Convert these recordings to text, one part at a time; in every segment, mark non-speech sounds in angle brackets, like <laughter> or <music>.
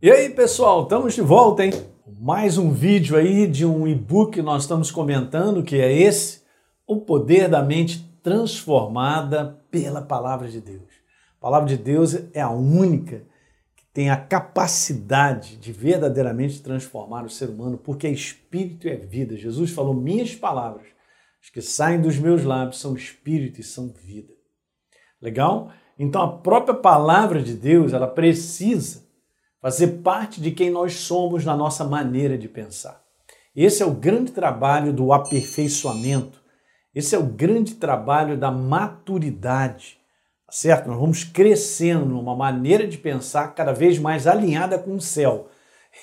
E aí, pessoal, estamos de volta, hein? Mais um vídeo aí de um e-book que nós estamos comentando, que é esse, O Poder da Mente Transformada pela Palavra de Deus. A Palavra de Deus é a única que tem a capacidade de verdadeiramente transformar o ser humano, porque é espírito e é vida. Jesus falou: "Minhas palavras, as que saem dos meus lábios são espírito e são vida". Legal? Então a própria palavra de Deus, ela precisa fazer parte de quem nós somos na nossa maneira de pensar. Esse é o grande trabalho do aperfeiçoamento, esse é o grande trabalho da maturidade, tá certo? Nós vamos crescendo numa maneira de pensar cada vez mais alinhada com o céu.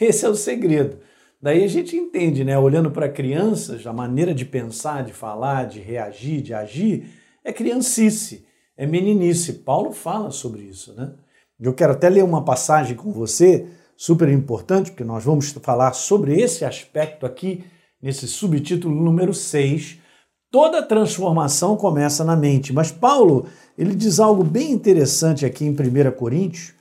Esse é o segredo. Daí a gente entende, né? Olhando para crianças, a maneira de pensar, de falar, de reagir, de agir, é criancice, é meninice. Paulo fala sobre isso, né? Eu quero até ler uma passagem com você, super importante, porque nós vamos falar sobre esse aspecto aqui, nesse subtítulo número 6. Toda transformação começa na mente. Mas Paulo, ele diz algo bem interessante aqui em 1 Coríntios,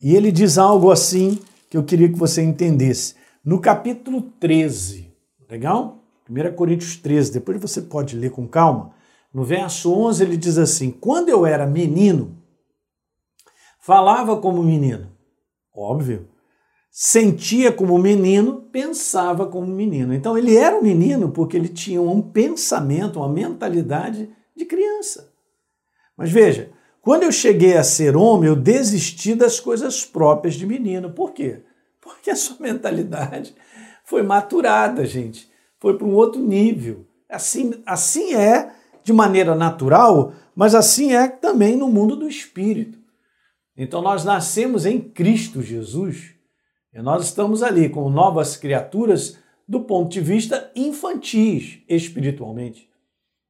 e ele diz algo assim que eu queria que você entendesse. No capítulo 13, legal? 1 Coríntios 13, depois você pode ler com calma. No verso 11 ele diz assim: Quando eu era menino, Falava como menino, óbvio. Sentia como menino, pensava como menino. Então ele era um menino porque ele tinha um pensamento, uma mentalidade de criança. Mas veja, quando eu cheguei a ser homem, eu desisti das coisas próprias de menino. Por quê? Porque a sua mentalidade foi maturada, gente. Foi para um outro nível. Assim, assim é de maneira natural, mas assim é também no mundo do espírito. Então nós nascemos em Cristo Jesus e nós estamos ali com novas criaturas do ponto de vista infantis espiritualmente.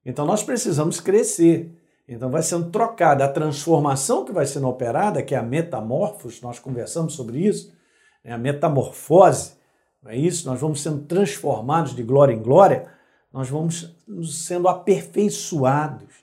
Então nós precisamos crescer. Então vai sendo trocada a transformação que vai sendo operada, que é a metamorfose, nós conversamos sobre isso, é a metamorfose, não é isso? Nós vamos sendo transformados de glória em glória, nós vamos sendo aperfeiçoados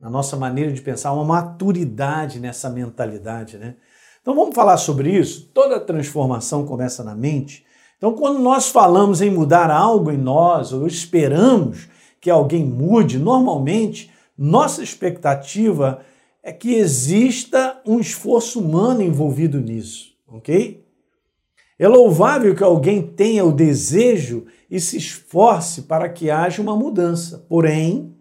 na nossa maneira de pensar, uma maturidade nessa mentalidade, né? Então vamos falar sobre isso. Toda transformação começa na mente. Então, quando nós falamos em mudar algo em nós, ou esperamos que alguém mude, normalmente nossa expectativa é que exista um esforço humano envolvido nisso, ok? É louvável que alguém tenha o desejo e se esforce para que haja uma mudança. Porém,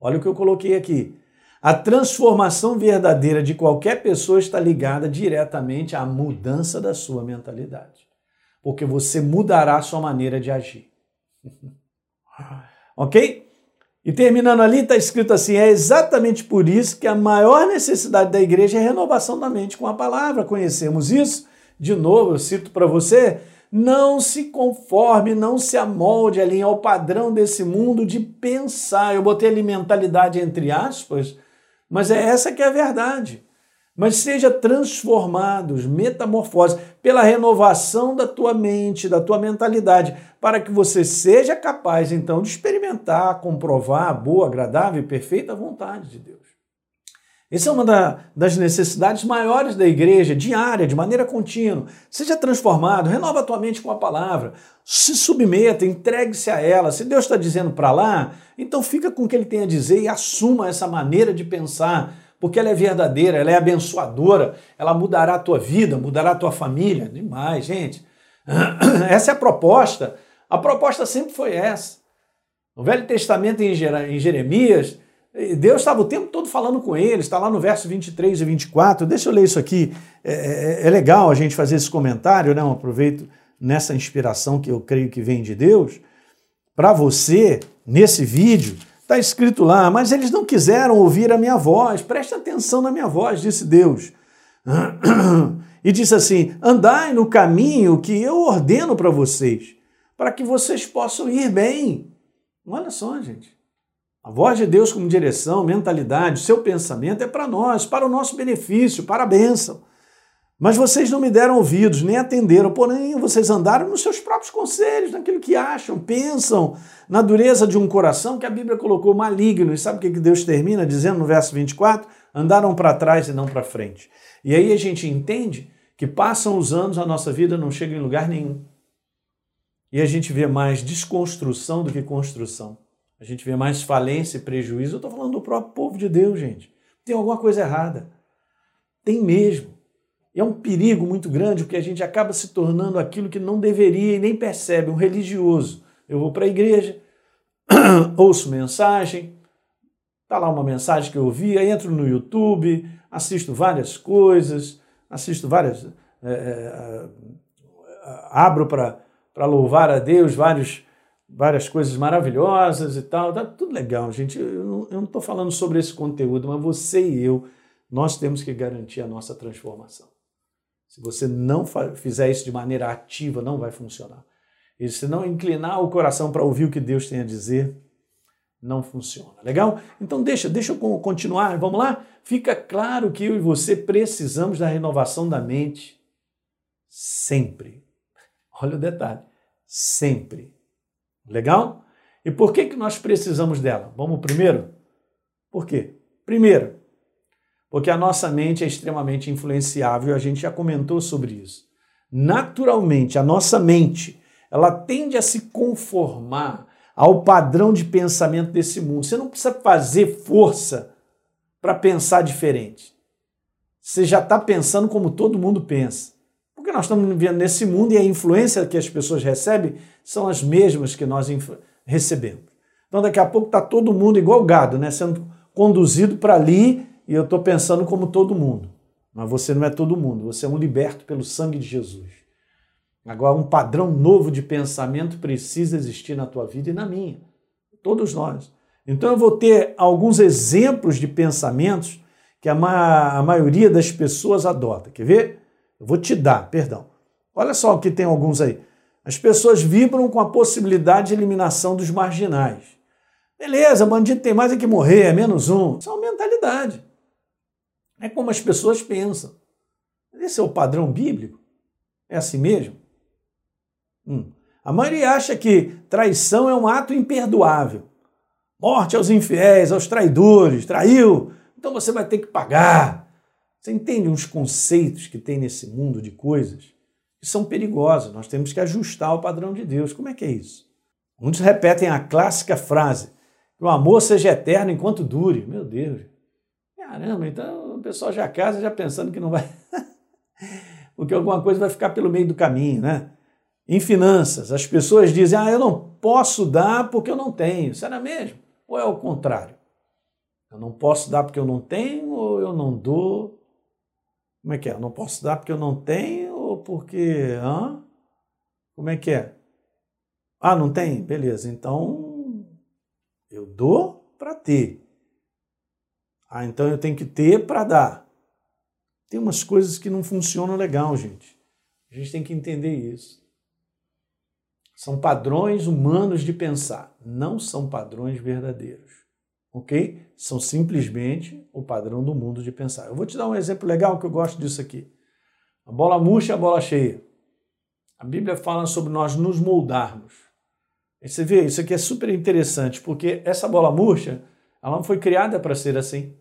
Olha o que eu coloquei aqui. A transformação verdadeira de qualquer pessoa está ligada diretamente à mudança da sua mentalidade. Porque você mudará a sua maneira de agir. <laughs> ok? E terminando ali, está escrito assim: é exatamente por isso que a maior necessidade da igreja é renovação da mente com a palavra. Conhecemos isso? De novo, eu cito para você: não se conforme, não se amolde ali ao padrão desse mundo de pensar. Eu botei ali mentalidade entre aspas, mas é essa que é a verdade. Mas seja transformados, metamorfose, pela renovação da tua mente, da tua mentalidade, para que você seja capaz então de experimentar, comprovar a boa, agradável e perfeita vontade de Deus. Essa é uma da, das necessidades maiores da igreja, diária, de maneira contínua. Seja transformado, renova a tua mente com a palavra, se submeta, entregue-se a ela. Se Deus está dizendo para lá, então fica com o que ele tem a dizer e assuma essa maneira de pensar, porque ela é verdadeira, ela é abençoadora, ela mudará a tua vida, mudará a tua família. Demais, gente. <clears throat> Essa é a proposta. A proposta sempre foi essa. No Velho Testamento, em Jeremias, Deus estava o tempo todo falando com eles, está lá no verso 23 e 24. Deixa eu ler isso aqui. É, é, é legal a gente fazer esse comentário, né? Eu aproveito nessa inspiração que eu creio que vem de Deus. Para você, nesse vídeo, está escrito lá, mas eles não quiseram ouvir a minha voz. Preste atenção na minha voz, disse Deus. <clears throat> E disse assim: andai no caminho que eu ordeno para vocês, para que vocês possam ir bem. Olha só, gente. A voz de Deus como direção, mentalidade, seu pensamento é para nós, para o nosso benefício, para a bênção. Mas vocês não me deram ouvidos, nem atenderam, porém vocês andaram nos seus próprios conselhos, naquilo que acham, pensam, na dureza de um coração que a Bíblia colocou maligno. E sabe o que Deus termina dizendo no verso 24? Andaram para trás e não para frente. E aí a gente entende que passam os anos, a nossa vida não chega em lugar nenhum. E a gente vê mais desconstrução do que construção. A gente vê mais falência e prejuízo. Eu estou falando do próprio povo de Deus, gente. Tem alguma coisa errada. Tem mesmo. E é um perigo muito grande porque a gente acaba se tornando aquilo que não deveria e nem percebe, um religioso. Eu vou para a igreja, <clears throat> ouço mensagem, tá lá uma mensagem que eu ouvi, entro no YouTube, assisto várias coisas, assisto várias. É, é, abro para louvar a Deus vários, várias coisas maravilhosas e tal. Tá tudo legal, gente. Eu não estou falando sobre esse conteúdo, mas você e eu, nós temos que garantir a nossa transformação. Se você não fizer isso de maneira ativa, não vai funcionar. E se não inclinar o coração para ouvir o que Deus tem a dizer, não funciona. Legal? Então deixa, deixa eu continuar. Vamos lá? Fica claro que eu e você precisamos da renovação da mente sempre. Olha o detalhe. Sempre. Legal? E por que, que nós precisamos dela? Vamos primeiro? Por quê? Primeiro, porque a nossa mente é extremamente influenciável, a gente já comentou sobre isso. Naturalmente, a nossa mente, ela tende a se conformar ao padrão de pensamento desse mundo. Você não precisa fazer força para pensar diferente. Você já está pensando como todo mundo pensa. Porque nós estamos vivendo nesse mundo e a influência que as pessoas recebem são as mesmas que nós recebemos. Então daqui a pouco está todo mundo igual gado, né? Sendo conduzido para ali e eu estou pensando como todo mundo. Mas você não é todo mundo, você é um liberto pelo sangue de Jesus. Agora, um padrão novo de pensamento precisa existir na tua vida e na minha. Todos nós. Então, eu vou ter alguns exemplos de pensamentos que a, ma a maioria das pessoas adota. Quer ver? Eu vou te dar, perdão. Olha só que tem alguns aí. As pessoas vibram com a possibilidade de eliminação dos marginais. Beleza, bandido tem mais é que morrer, é menos um. Isso é uma mentalidade. É como as pessoas pensam. Esse é o padrão bíblico? É assim mesmo? Hum. A maioria acha que traição é um ato imperdoável. Morte aos infiéis, aos traidores, traiu, então você vai ter que pagar. Você entende uns conceitos que tem nesse mundo de coisas que são perigosos. Nós temos que ajustar o padrão de Deus. Como é que é isso? Muitos repetem a clássica frase: que o amor seja eterno enquanto dure. Meu Deus. Caramba, então o pessoal já casa já pensando que não vai. <laughs> Porque alguma coisa vai ficar pelo meio do caminho, né? Em finanças, as pessoas dizem: ah, eu não posso dar porque eu não tenho. Será mesmo? Ou é o contrário? Eu não posso dar porque eu não tenho ou eu não dou? Como é que é? Não posso dar porque eu não tenho ou porque. Hã? Como é que é? Ah, não tem? Beleza. Então eu dou para ter. Ah, então eu tenho que ter para dar. Tem umas coisas que não funcionam legal, gente. A gente tem que entender isso. São padrões humanos de pensar, não são padrões verdadeiros. Ok? São simplesmente o padrão do mundo de pensar. Eu vou te dar um exemplo legal que eu gosto disso aqui. A bola murcha e a bola cheia. A Bíblia fala sobre nós nos moldarmos. E você vê, isso aqui é super interessante, porque essa bola murcha, ela não foi criada para ser assim.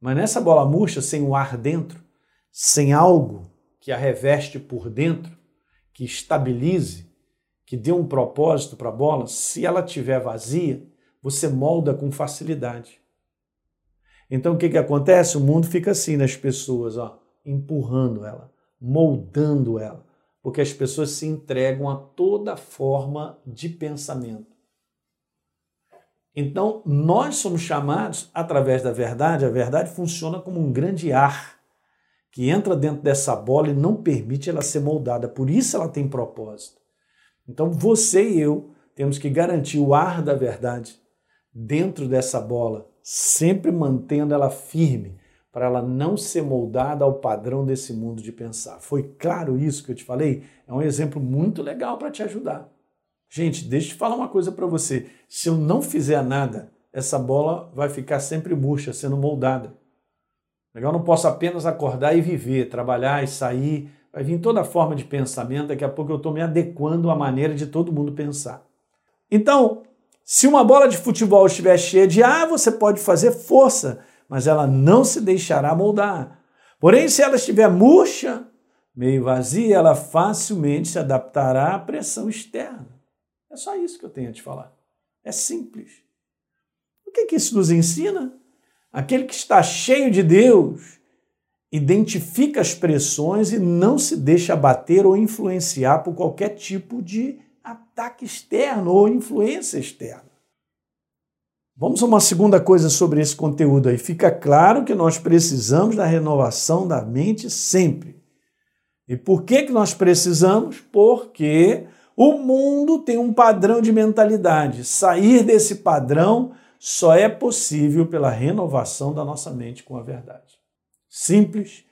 Mas nessa bola murcha, sem o ar dentro, sem algo que a reveste por dentro, que estabilize, que dê um propósito para a bola, se ela estiver vazia, você molda com facilidade. Então o que, que acontece? O mundo fica assim nas pessoas, ó, empurrando ela, moldando ela, porque as pessoas se entregam a toda forma de pensamento. Então, nós somos chamados através da verdade, a verdade funciona como um grande ar que entra dentro dessa bola e não permite ela ser moldada. Por isso ela tem propósito. Então você e eu temos que garantir o ar da verdade dentro dessa bola, sempre mantendo ela firme, para ela não ser moldada ao padrão desse mundo de pensar. Foi claro isso que eu te falei? É um exemplo muito legal para te ajudar. Gente, deixa eu te falar uma coisa para você. Se eu não fizer nada, essa bola vai ficar sempre murcha, sendo moldada. Eu não posso apenas acordar e viver, trabalhar e sair, vai vir toda forma de pensamento, daqui a pouco eu estou me adequando à maneira de todo mundo pensar. Então, se uma bola de futebol estiver cheia de ar, você pode fazer força, mas ela não se deixará moldar. Porém, se ela estiver murcha, meio vazia, ela facilmente se adaptará à pressão externa. É só isso que eu tenho a te falar. É simples. O que, que isso nos ensina? Aquele que está cheio de Deus identifica as pressões e não se deixa abater ou influenciar por qualquer tipo de ataque externo ou influência externa. Vamos a uma segunda coisa sobre esse conteúdo aí. Fica claro que nós precisamos da renovação da mente sempre. E por que, que nós precisamos? Porque o mundo tem um padrão de mentalidade. Sair desse padrão só é possível pela renovação da nossa mente com a verdade. Simples.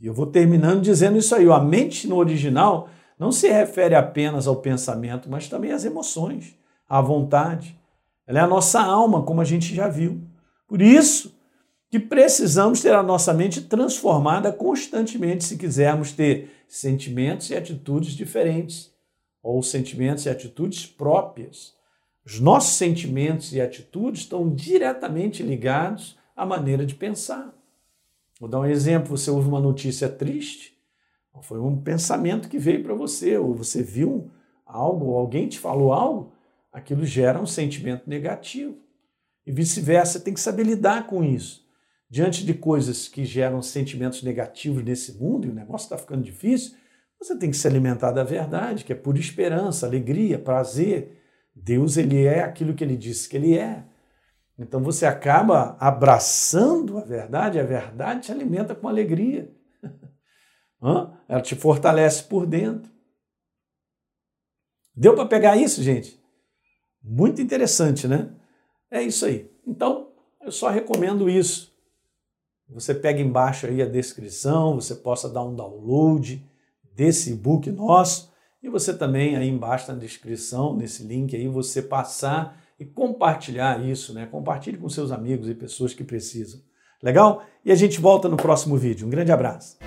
E eu vou terminando dizendo isso aí. A mente no original não se refere apenas ao pensamento, mas também às emoções, à vontade. Ela é a nossa alma, como a gente já viu. Por isso que precisamos ter a nossa mente transformada constantemente se quisermos ter sentimentos e atitudes diferentes, ou sentimentos e atitudes próprias. Os nossos sentimentos e atitudes estão diretamente ligados à maneira de pensar. Vou dar um exemplo: você ouve uma notícia triste, foi um pensamento que veio para você, ou você viu algo, ou alguém te falou algo, aquilo gera um sentimento negativo. E vice-versa, tem que saber lidar com isso. Diante de coisas que geram sentimentos negativos nesse mundo, e o negócio está ficando difícil, você tem que se alimentar da verdade, que é pura esperança, alegria, prazer. Deus, ele é aquilo que ele disse que ele é. Então você acaba abraçando a verdade, a verdade te alimenta com alegria. Ela te fortalece por dentro. Deu para pegar isso, gente? Muito interessante, né? É isso aí. Então, eu só recomendo isso. Você pega embaixo aí a descrição, você possa dar um download desse e-book nosso e você também aí embaixo na descrição, nesse link aí, você passar e compartilhar isso, né? Compartilhe com seus amigos e pessoas que precisam. Legal? E a gente volta no próximo vídeo. Um grande abraço.